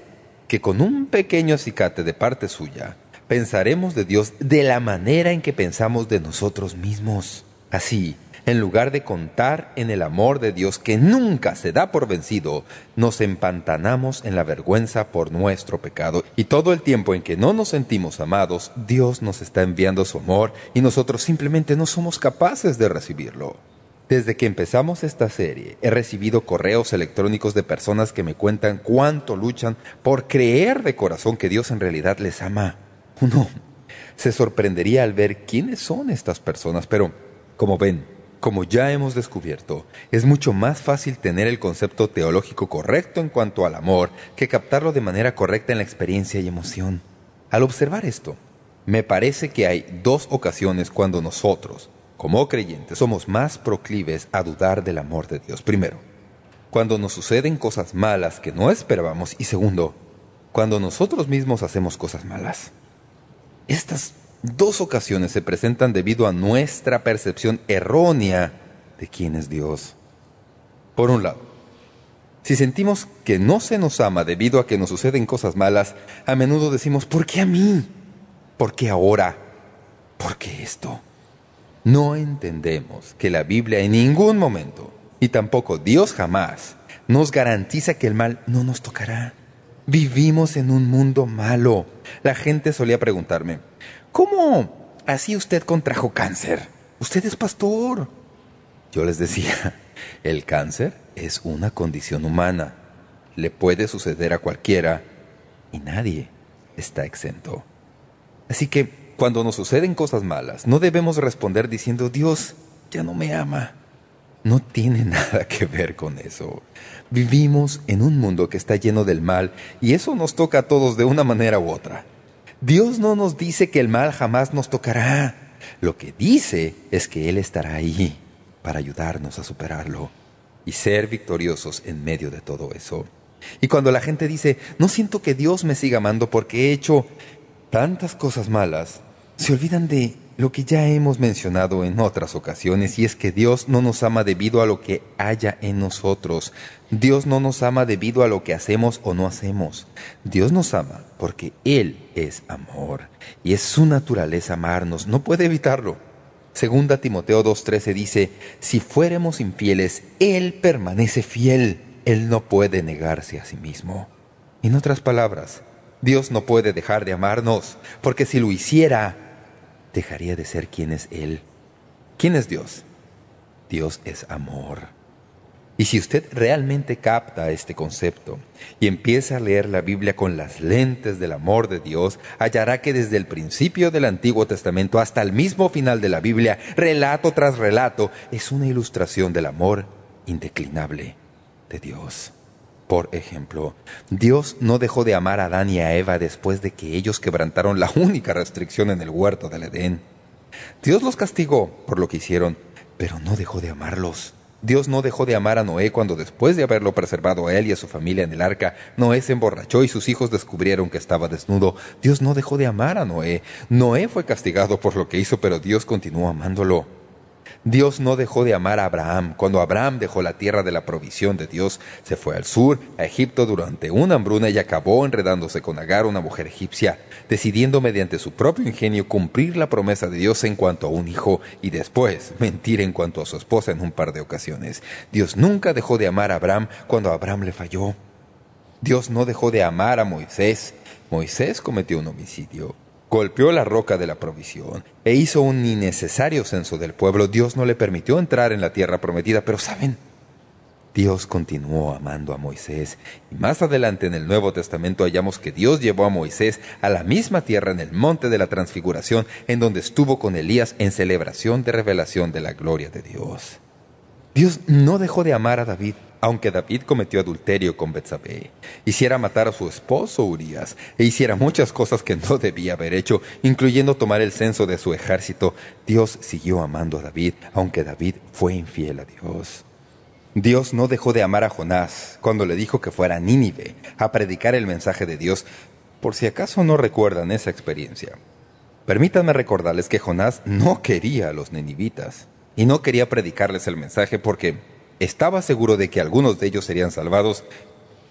que con un pequeño acicate de parte suya, pensaremos de Dios de la manera en que pensamos de nosotros mismos. Así, en lugar de contar en el amor de Dios que nunca se da por vencido, nos empantanamos en la vergüenza por nuestro pecado. Y todo el tiempo en que no nos sentimos amados, Dios nos está enviando su amor y nosotros simplemente no somos capaces de recibirlo. Desde que empezamos esta serie, he recibido correos electrónicos de personas que me cuentan cuánto luchan por creer de corazón que Dios en realidad les ama. Uno se sorprendería al ver quiénes son estas personas, pero, como ven, como ya hemos descubierto, es mucho más fácil tener el concepto teológico correcto en cuanto al amor que captarlo de manera correcta en la experiencia y emoción. Al observar esto, me parece que hay dos ocasiones cuando nosotros, como creyentes, somos más proclives a dudar del amor de Dios. Primero, cuando nos suceden cosas malas que no esperábamos y segundo, cuando nosotros mismos hacemos cosas malas. Estas Dos ocasiones se presentan debido a nuestra percepción errónea de quién es Dios. Por un lado, si sentimos que no se nos ama debido a que nos suceden cosas malas, a menudo decimos, ¿por qué a mí? ¿Por qué ahora? ¿Por qué esto? No entendemos que la Biblia en ningún momento, y tampoco Dios jamás, nos garantiza que el mal no nos tocará. Vivimos en un mundo malo. La gente solía preguntarme, ¿Cómo así usted contrajo cáncer? Usted es pastor. Yo les decía, [laughs] el cáncer es una condición humana. Le puede suceder a cualquiera y nadie está exento. Así que cuando nos suceden cosas malas, no debemos responder diciendo, Dios ya no me ama. No tiene [laughs] nada que ver con eso. Vivimos en un mundo que está lleno del mal y eso nos toca a todos de una manera u otra. Dios no nos dice que el mal jamás nos tocará. Lo que dice es que Él estará ahí para ayudarnos a superarlo y ser victoriosos en medio de todo eso. Y cuando la gente dice, no siento que Dios me siga amando porque he hecho tantas cosas malas, se olvidan de lo que ya hemos mencionado en otras ocasiones, y es que Dios no nos ama debido a lo que haya en nosotros. Dios no nos ama debido a lo que hacemos o no hacemos. Dios nos ama porque Él es amor, y es su naturaleza amarnos, no puede evitarlo. Segunda Timoteo 2.13 dice, si fuéramos infieles, Él permanece fiel, Él no puede negarse a sí mismo. En otras palabras, Dios no puede dejar de amarnos, porque si lo hiciera, dejaría de ser quien es Él. ¿Quién es Dios? Dios es amor. Y si usted realmente capta este concepto y empieza a leer la Biblia con las lentes del amor de Dios, hallará que desde el principio del Antiguo Testamento hasta el mismo final de la Biblia, relato tras relato, es una ilustración del amor indeclinable de Dios. Por ejemplo, Dios no dejó de amar a Adán y a Eva después de que ellos quebrantaron la única restricción en el huerto del Edén. Dios los castigó por lo que hicieron, pero no dejó de amarlos. Dios no dejó de amar a Noé cuando después de haberlo preservado a él y a su familia en el arca, Noé se emborrachó y sus hijos descubrieron que estaba desnudo. Dios no dejó de amar a Noé. Noé fue castigado por lo que hizo, pero Dios continuó amándolo. Dios no dejó de amar a Abraham. Cuando Abraham dejó la tierra de la provisión de Dios, se fue al sur, a Egipto, durante una hambruna y acabó enredándose con Agar, una mujer egipcia, decidiendo mediante su propio ingenio cumplir la promesa de Dios en cuanto a un hijo y después mentir en cuanto a su esposa en un par de ocasiones. Dios nunca dejó de amar a Abraham cuando Abraham le falló. Dios no dejó de amar a Moisés Moisés cometió un homicidio, golpeó la roca de la provisión e hizo un innecesario censo del pueblo. Dios no le permitió entrar en la tierra prometida, pero ¿saben? Dios continuó amando a Moisés. Y más adelante en el Nuevo Testamento hallamos que Dios llevó a Moisés a la misma tierra en el monte de la transfiguración, en donde estuvo con Elías en celebración de revelación de la gloria de Dios. Dios no dejó de amar a David, aunque David cometió adulterio con Betsabé, hiciera matar a su esposo Urias e hiciera muchas cosas que no [laughs] debía haber hecho, incluyendo tomar el censo de su ejército, Dios siguió amando a David, aunque David fue infiel a Dios. Dios no dejó de amar a Jonás cuando le dijo que fuera a Nínive a predicar el mensaje de Dios, por si acaso no recuerdan esa experiencia. Permítanme recordarles que Jonás no quería a los ninivitas y no quería predicarles el mensaje porque estaba seguro de que algunos de ellos serían salvados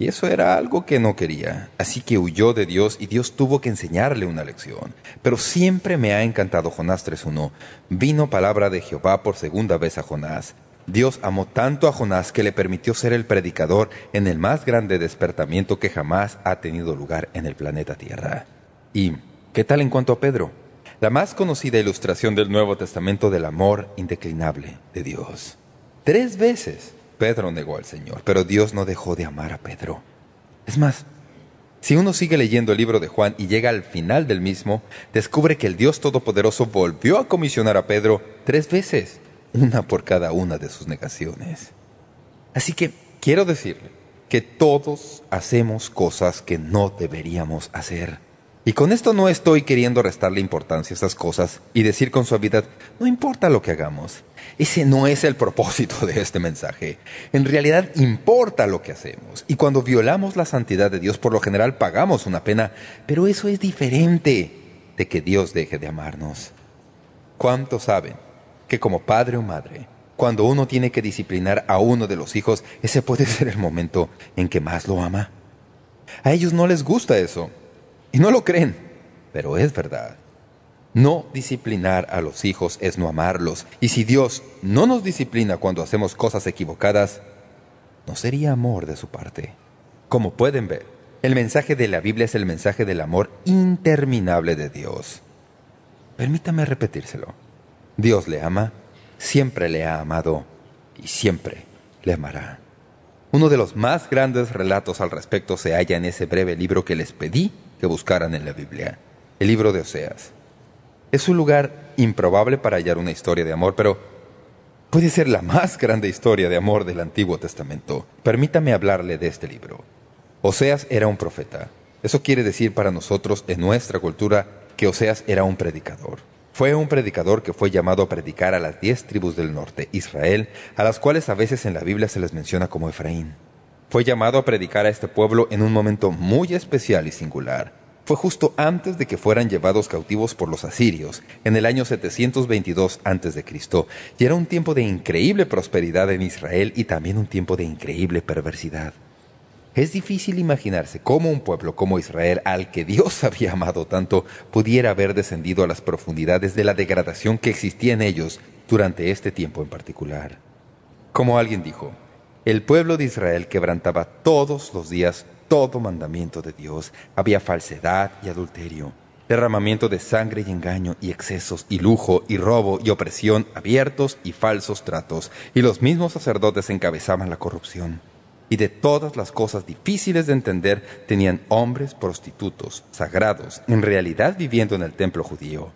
y eso era algo que no quería. Así que huyó de Dios y Dios tuvo que enseñarle una lección. Pero siempre me ha encantado Jonás 3.1. Vino palabra de Jehová por segunda vez a Jonás. Dios amó tanto a Jonás que le permitió ser el predicador en el más grande despertamiento que jamás ha tenido lugar en el planeta Tierra. ¿Y qué tal en cuanto a Pedro? La más conocida ilustración del Nuevo Testamento del amor indeclinable de Dios. Tres veces Pedro negó al Señor, pero Dios no dejó de amar a Pedro. Es más, si uno sigue leyendo el libro de Juan y llega al final del mismo, descubre que el Dios Todopoderoso volvió a comisionar a Pedro tres veces una por cada una de sus negaciones. Así que quiero decirle que todos hacemos cosas que no deberíamos hacer. Y con esto no estoy queriendo restarle importancia a esas cosas y decir con suavidad, no importa lo que hagamos. Ese no es el propósito de este mensaje. En realidad importa lo que hacemos. Y cuando violamos la santidad de Dios, por lo general pagamos una pena. Pero eso es diferente de que Dios deje de amarnos. ¿Cuántos saben que como padre o madre, cuando uno tiene que disciplinar a uno de los hijos, ese puede ser el momento en que más lo ama. A ellos no les gusta eso, y no lo creen, pero es verdad. No disciplinar a los hijos es no amarlos, y si Dios no nos disciplina cuando hacemos cosas equivocadas, no sería amor de su parte. Como pueden ver, el mensaje de la Biblia es el mensaje del amor interminable de Dios. Permítame repetírselo. Dios le ama, siempre le ha amado y siempre le amará. Uno de los más grandes relatos al respecto se halla en ese breve libro que les pedí que buscaran en la Biblia, el libro de Oseas. Es un lugar improbable para hallar una historia de amor, pero puede ser la más grande historia de amor del Antiguo Testamento. Permítame hablarle de este libro. Oseas era un profeta. Eso quiere decir para nosotros, en nuestra cultura, que Oseas era un predicador. Fue un predicador que fue llamado a predicar a las diez tribus del norte, Israel, a las cuales a veces en la Biblia se les menciona como Efraín. Fue llamado a predicar a este pueblo en un momento muy especial y singular. Fue justo antes de que fueran llevados cautivos por los asirios, en el año 722 a.C., y era un tiempo de increíble prosperidad en Israel y también un tiempo de increíble perversidad. Es difícil imaginarse cómo un pueblo como Israel, al que Dios [laughs] había amado tanto, pudiera haber descendido a las profundidades de la degradación que existía en ellos durante este tiempo en particular. Como alguien dijo, el pueblo de Israel quebrantaba todos los días todo mandamiento de Dios. Había falsedad y adulterio, derramamiento de sangre y engaño y excesos y lujo y robo y opresión abiertos y falsos tratos, y los mismos sacerdotes encabezaban la corrupción. Y de todas las cosas difíciles de entender tenían hombres prostitutos, sagrados, en realidad viviendo en el templo judío,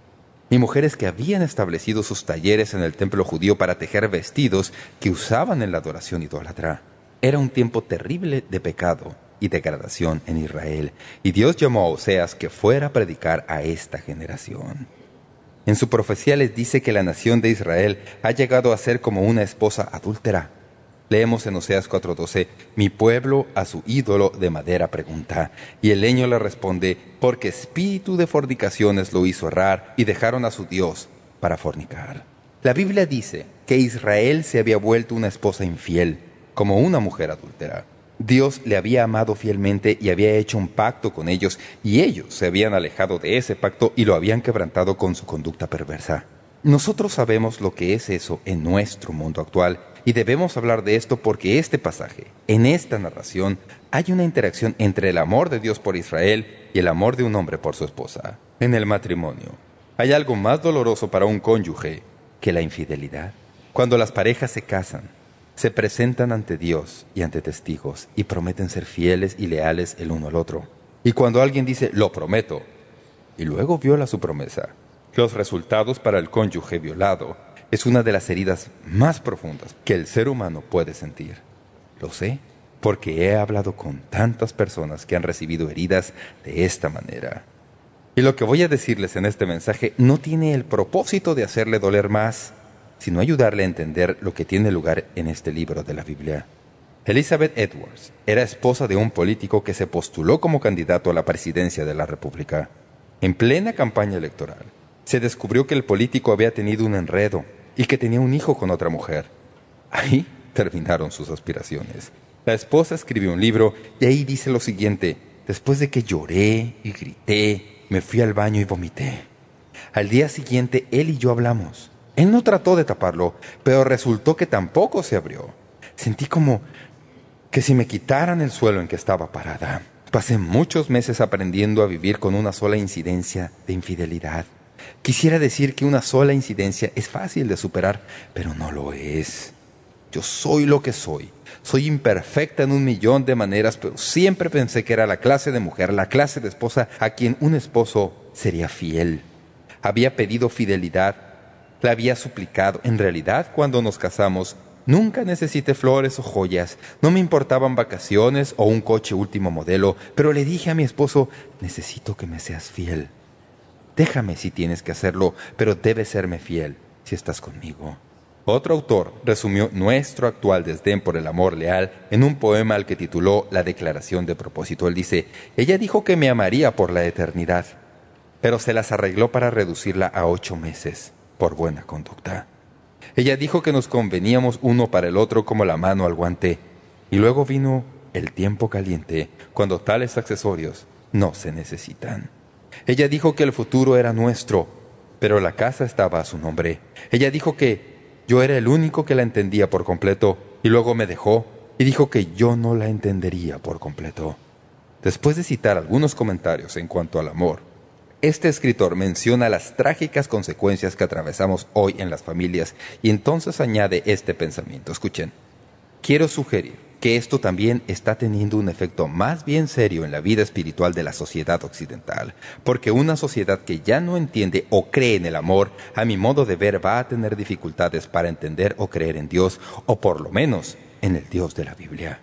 y mujeres que habían establecido sus talleres en el templo judío para tejer vestidos que usaban en la adoración idólatra. Era un tiempo terrible de pecado y degradación en Israel, y Dios llamó a Oseas que fuera a predicar a esta generación. En su profecía les dice que la nación de Israel ha llegado a ser como una esposa adúltera, Leemos en Oseas 4.12, mi pueblo a su ídolo de madera pregunta. Y el leño le responde, porque espíritu de fornicaciones lo hizo errar y dejaron a su Dios para fornicar. La Biblia dice que Israel se había vuelto una esposa infiel, como una mujer adúltera. Dios le había amado fielmente y había hecho un pacto con ellos, y ellos se habían alejado de ese pacto y lo habían quebrantado con su conducta perversa. Nosotros sabemos lo que es eso en nuestro mundo actual y debemos hablar de esto porque este pasaje, en esta narración, hay una interacción entre el amor de Dios por Israel y el amor de un hombre por su esposa. En el matrimonio, hay algo más doloroso para un cónyuge que la infidelidad. Cuando las parejas se casan, se presentan ante Dios y ante testigos y prometen ser fieles y leales el uno al otro. Y cuando alguien dice, lo prometo, y luego viola su promesa, los resultados para el cónyuge violado es una de las heridas más profundas que el ser humano puede sentir. Lo sé porque he hablado con tantas personas que han recibido heridas de esta manera. Y lo que voy a decirles en este mensaje no tiene el propósito de hacerle doler más, sino ayudarle a entender lo que tiene lugar en este libro de la Biblia. Elizabeth Edwards era esposa de un político que se postuló como candidato a la presidencia de la República. En plena campaña electoral, se descubrió que el político había tenido un enredo y que tenía un hijo con otra mujer. Ahí terminaron sus aspiraciones. La esposa escribió un libro y ahí dice lo siguiente, después de que lloré y grité, me fui al baño y vomité. Al día siguiente él y yo hablamos. Él no trató de taparlo, pero resultó que tampoco se abrió. Sentí como que si me quitaran el suelo en que estaba parada. Pasé muchos meses aprendiendo a vivir con una sola incidencia de infidelidad. Quisiera decir que una sola incidencia es fácil de superar, pero no lo es. Yo soy lo que soy. Soy imperfecta en un millón de maneras, pero siempre pensé que era la clase de mujer, la clase de esposa a quien un esposo sería fiel. Había pedido fidelidad, la había suplicado. En realidad, cuando nos casamos, nunca necesité flores o joyas, no me importaban vacaciones o un coche último modelo, pero le dije a mi esposo, necesito que me seas fiel. Déjame si tienes que hacerlo, pero debes serme fiel si estás conmigo. Otro autor resumió nuestro actual desdén por el amor leal en un poema al que tituló La Declaración de Propósito. Él dice, ella dijo que me amaría por la eternidad, pero se las arregló para reducirla a ocho meses por buena conducta. Ella dijo que nos conveníamos uno para el otro como la mano al guante, y luego vino el tiempo caliente, cuando tales accesorios no se necesitan. Ella dijo que el futuro era nuestro, pero la casa estaba a su nombre. Ella dijo que yo era el único que la entendía por completo y luego me dejó y dijo que yo no la entendería por completo. Después de citar algunos comentarios en cuanto al amor, este escritor menciona las trágicas consecuencias que atravesamos hoy en las familias y entonces añade este pensamiento. Escuchen, quiero sugerir que esto también está teniendo un efecto más bien serio en la vida espiritual de la sociedad occidental, porque una sociedad que ya no entiende o cree en el amor, a mi modo de ver, va a tener dificultades para entender o creer en Dios, o por lo menos en el Dios de la Biblia.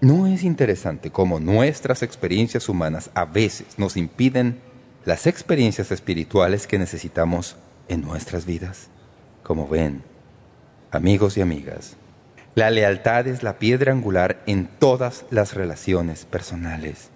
¿No es interesante cómo nuestras experiencias humanas a veces nos impiden las experiencias espirituales que necesitamos en nuestras vidas? Como ven, amigos y amigas, la lealtad es la piedra angular en todas las relaciones personales,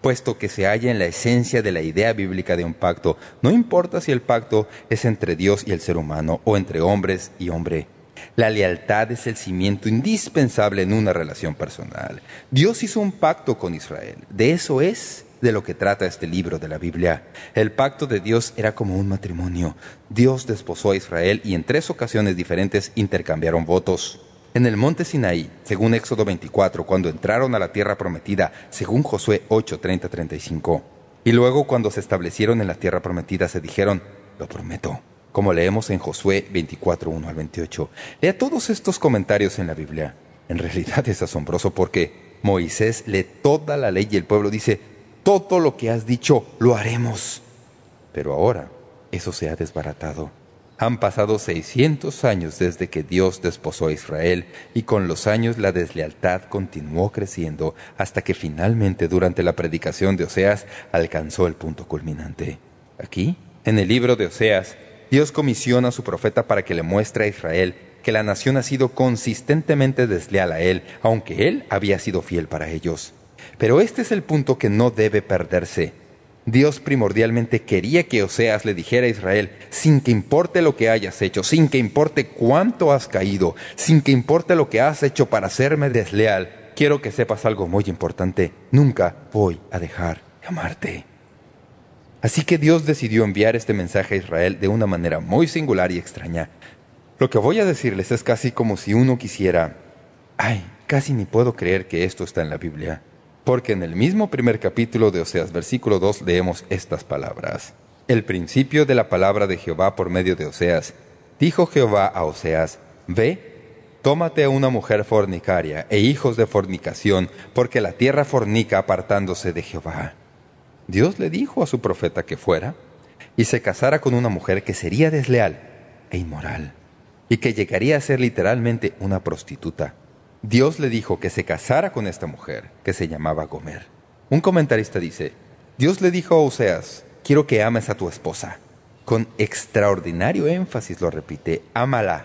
puesto que se halla en la esencia de la idea bíblica de un pacto, no importa si el pacto es entre Dios y el ser humano o entre hombres y hombre. La lealtad es el cimiento indispensable en una relación personal. Dios hizo un pacto con Israel. De eso es de lo que trata este libro de la Biblia. El pacto de Dios era como un matrimonio. Dios desposó a Israel y en tres ocasiones diferentes intercambiaron votos. En el monte Sinaí, según Éxodo 24, cuando entraron a la tierra prometida, según Josué 8, 30, 35. Y luego cuando se establecieron en la tierra prometida se dijeron, lo prometo, como leemos en Josué 24, 1 al 28. Lea todos estos comentarios en la Biblia. En realidad es asombroso porque Moisés lee toda la ley y el pueblo dice, todo lo que has dicho lo haremos. Pero ahora eso se ha desbaratado. Han pasado 600 años desde que Dios desposó a Israel y con los años la deslealtad continuó creciendo hasta que finalmente durante la predicación de Oseas alcanzó el punto culminante. Aquí, en el libro de Oseas, Dios comisiona a su profeta para que le muestre a Israel que la nación ha sido consistentemente desleal a él, aunque él había sido fiel para ellos. Pero este es el punto que no debe perderse. Dios primordialmente quería que Oseas le dijera a Israel, sin que importe lo que hayas hecho, sin que importe cuánto has caído, sin que importe lo que has hecho para hacerme desleal, quiero que sepas algo muy importante, nunca voy a dejar de amarte. Así que Dios decidió enviar este mensaje a Israel de una manera muy singular y extraña. Lo que voy a decirles es casi como si uno quisiera, ay, casi ni puedo creer que esto está en la Biblia. Porque en el mismo primer capítulo de Oseas, versículo 2, leemos estas palabras. El principio de la palabra de Jehová por medio de Oseas. Dijo Jehová a Oseas, Ve, tómate a una mujer fornicaria e hijos de fornicación, porque la tierra fornica apartándose de Jehová. Dios le dijo a su profeta que fuera y se casara con una mujer que sería desleal e inmoral y que llegaría a ser literalmente una prostituta. Dios le dijo que se casara con esta mujer, que se llamaba Gomer. Un comentarista dice, Dios le dijo a Oseas, quiero que ames a tu esposa. Con extraordinario énfasis lo repite, ámala,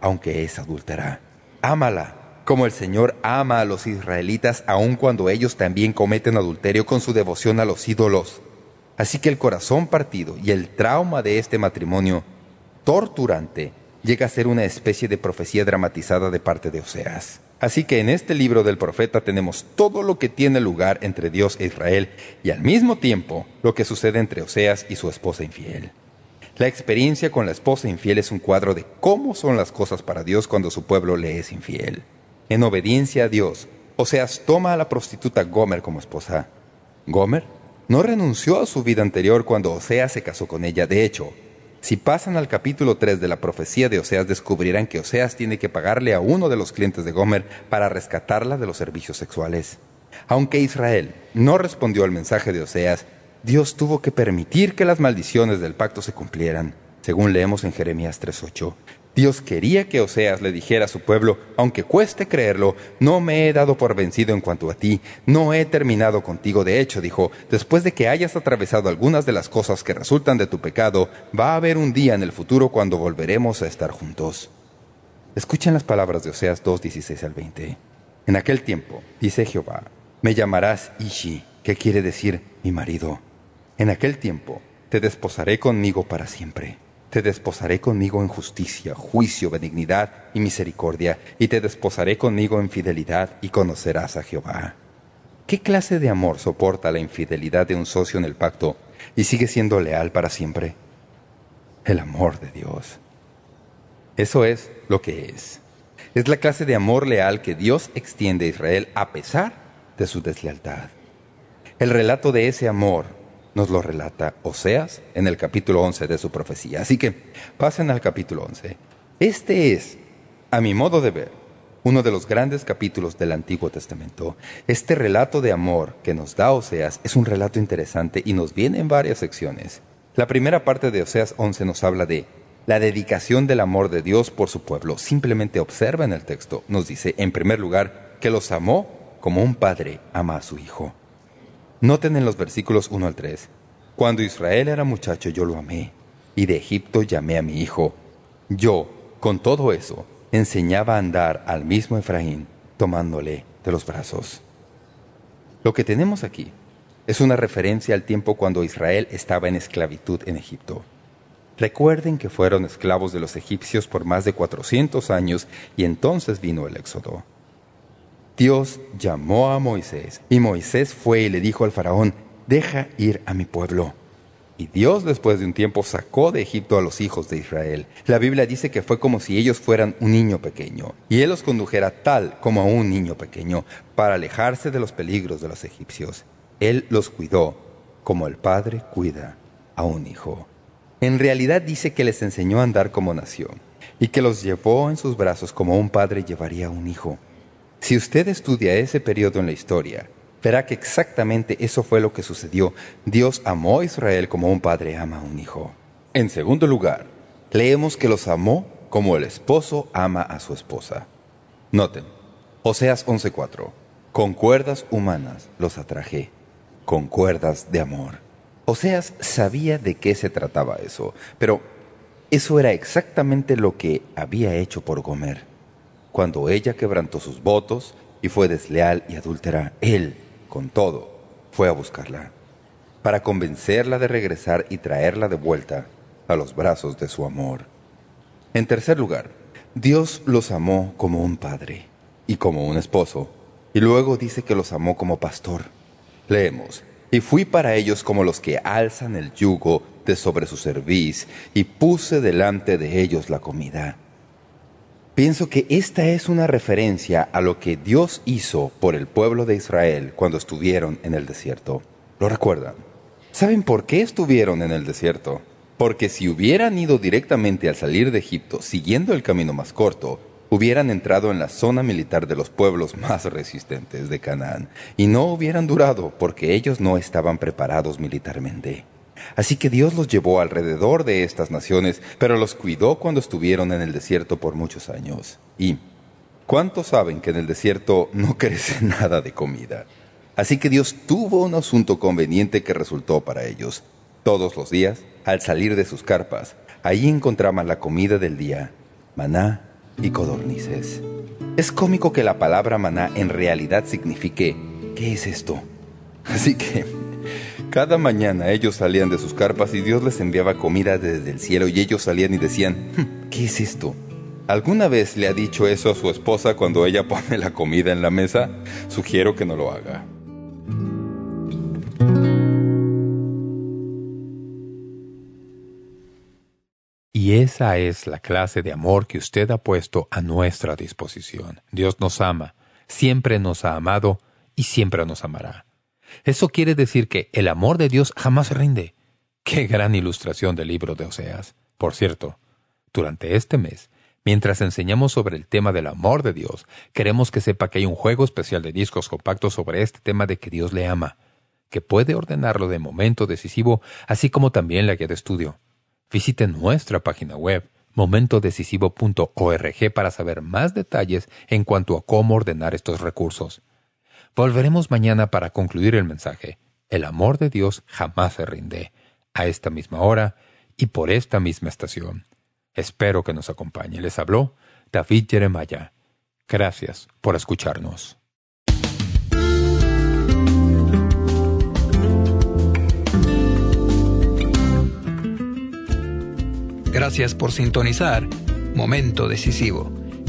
aunque es adúltera. Ámala, como el Señor ama a los israelitas aun cuando ellos también cometen adulterio con su devoción a los ídolos. Así que el corazón partido y el trauma de este matrimonio torturante llega a ser una especie de profecía dramatizada de parte de Oseas. Así que en este libro del profeta tenemos todo lo que tiene lugar entre Dios e Israel y al mismo tiempo lo que sucede entre Oseas y su esposa infiel. La experiencia con la esposa infiel es un cuadro de cómo son las cosas para Dios cuando su pueblo le es infiel. En obediencia a Dios, Oseas toma a la prostituta Gomer como esposa. Gomer no renunció a su vida anterior cuando Oseas se casó con ella. De hecho, si pasan al capítulo 3 de la profecía de Oseas, descubrirán que Oseas tiene que pagarle a uno de los clientes de Gomer para rescatarla de los servicios sexuales. Aunque Israel no respondió al mensaje de Oseas, Dios tuvo que permitir que las maldiciones del pacto se cumplieran, según leemos en Jeremías 3.8. Dios quería que Oseas le dijera a su pueblo, aunque cueste creerlo, no me he dado por vencido en cuanto a ti, no he terminado contigo. De hecho, dijo, después de que hayas atravesado algunas de las cosas que resultan de tu pecado, va a haber un día en el futuro cuando volveremos a estar juntos. Escuchen las palabras de Oseas 2, 16 al 20. En aquel tiempo, dice Jehová, me llamarás Ishi, que quiere decir mi marido. En aquel tiempo te desposaré conmigo para siempre te desposaré conmigo en justicia, juicio, benignidad y misericordia, y te desposaré conmigo en fidelidad, y conocerás a Jehová. ¿Qué clase de amor soporta la infidelidad de un socio en el pacto y sigue siendo leal para siempre? El amor de Dios. Eso es lo que es. Es la clase de amor leal que Dios extiende a Israel a pesar de su deslealtad. El relato de ese amor nos lo relata Oseas en el capítulo 11 de su profecía. Así que pasen al capítulo 11. Este es, a mi modo de ver, uno de los grandes capítulos del Antiguo Testamento. Este relato de amor que nos da Oseas es un relato interesante y nos viene en varias secciones. La primera parte de Oseas 11 nos habla de la dedicación del amor de Dios por su pueblo. Simplemente observa en el texto. Nos dice, en primer lugar, que los amó como un padre ama a su hijo. Noten en los versículos 1 al 3. Cuando Israel era muchacho yo lo amé, y de Egipto llamé a mi hijo. Yo, con todo eso, enseñaba a andar al mismo Efraín, tomándole de los brazos. Lo que tenemos aquí es una referencia al tiempo cuando Israel estaba en esclavitud en Egipto. Recuerden que fueron esclavos de los egipcios por más de 400 años y entonces vino el éxodo. Dios llamó a Moisés, y Moisés fue y le dijo al faraón, deja ir a mi pueblo. Y Dios después de un tiempo sacó de Egipto a los hijos de Israel. La Biblia dice que fue como si ellos fueran un niño pequeño, y Él los condujera tal como a un niño pequeño, para alejarse de los peligros de los egipcios. Él los cuidó, como el padre cuida a un hijo. En realidad dice que les enseñó a andar como nación, y que los llevó en sus brazos como un padre llevaría a un hijo. Si usted estudia ese periodo en la historia, verá que exactamente eso fue lo que sucedió. Dios amó a Israel como un padre ama a un hijo. En segundo lugar, leemos que los amó como el esposo ama a su esposa. Noten, Oseas 11.4 Con cuerdas humanas los atraje, con cuerdas de amor. Oseas sabía de qué se trataba eso, pero eso era exactamente lo que había hecho por Gomer. Cuando ella quebrantó sus votos y fue desleal y adúltera, él, con todo, fue a buscarla, para convencerla de regresar y traerla de vuelta a los brazos de su amor. En tercer lugar, Dios los amó como un padre y como un esposo, y luego dice que los amó como pastor. Leemos, y fui para ellos como los que alzan el yugo de sobre su cerviz, y puse delante de ellos la comida. Pienso que esta es una referencia a lo que Dios hizo por el pueblo de Israel cuando estuvieron en el desierto. ¿Lo recuerdan? ¿Saben por qué estuvieron en el desierto? Porque si hubieran ido directamente al salir de Egipto siguiendo el camino más corto, hubieran entrado en la zona militar de los pueblos más resistentes de Canaán y no hubieran durado porque ellos no estaban preparados militarmente. Así que Dios los llevó alrededor de estas naciones, pero los cuidó cuando estuvieron en el desierto por muchos años. Y, ¿cuántos saben que en el desierto no [laughs] crece nada de comida? Así que Dios tuvo un asunto conveniente que resultó para ellos. Todos los días, al salir de sus carpas, allí encontraban la comida del día, maná y codornices. Es cómico que la palabra maná en realidad signifique ¿qué es esto? Así que cada mañana ellos salían de sus carpas y Dios les enviaba comida desde el cielo y ellos salían y decían, hmm, ¿qué es esto? ¿Alguna vez le ha dicho eso a su esposa cuando ella [laughs] pone la comida en la mesa? Sugiero que no lo haga. Y esa es la clase de amor que usted ha puesto a nuestra disposición. Dios nos ama, siempre nos ha amado y siempre nos amará. Eso quiere decir que el amor de Dios jamás rinde. ¡Qué gran ilustración del libro de Oseas! Por cierto, durante este mes, mientras enseñamos sobre el tema del amor de Dios, queremos que sepa que hay un juego especial de discos compactos sobre este tema de que Dios le ama, que puede ordenarlo de momento decisivo, así como también la guía de estudio. Visite nuestra página web momentodecisivo.org para saber más detalles en cuanto a cómo ordenar estos recursos. Volveremos mañana para concluir el mensaje. El amor de Dios jamás se rinde, a esta misma hora y por esta misma estación. Espero que nos acompañe. Les habló David Jeremiah. Gracias por escucharnos. Gracias por sintonizar Momento Decisivo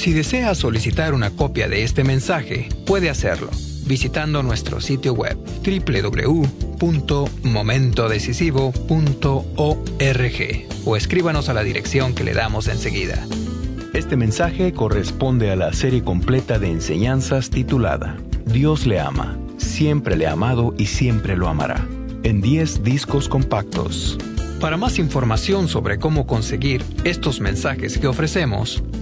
Si desea solicitar una copia de este mensaje, puede hacerlo visitando nuestro sitio web www.momentodecisivo.org o escríbanos a la dirección que le damos enseguida. Este mensaje corresponde a la serie completa de enseñanzas titulada Dios le ama, siempre le ha amado y siempre lo amará, en 10 discos compactos. Para más información sobre cómo conseguir estos mensajes que ofrecemos,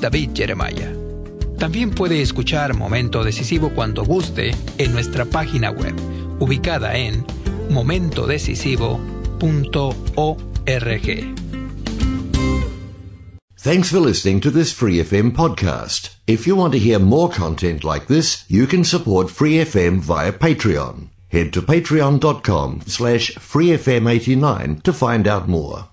David Jeremiah. También puede escuchar Momento Decisivo cuando guste en nuestra página web, ubicada en momentodecisivo.org. Thanks for listening to this Free FM podcast. If you want to hear more content like this, you can support Free FM via Patreon. Head to patreon.com slash freefm89 to find out more.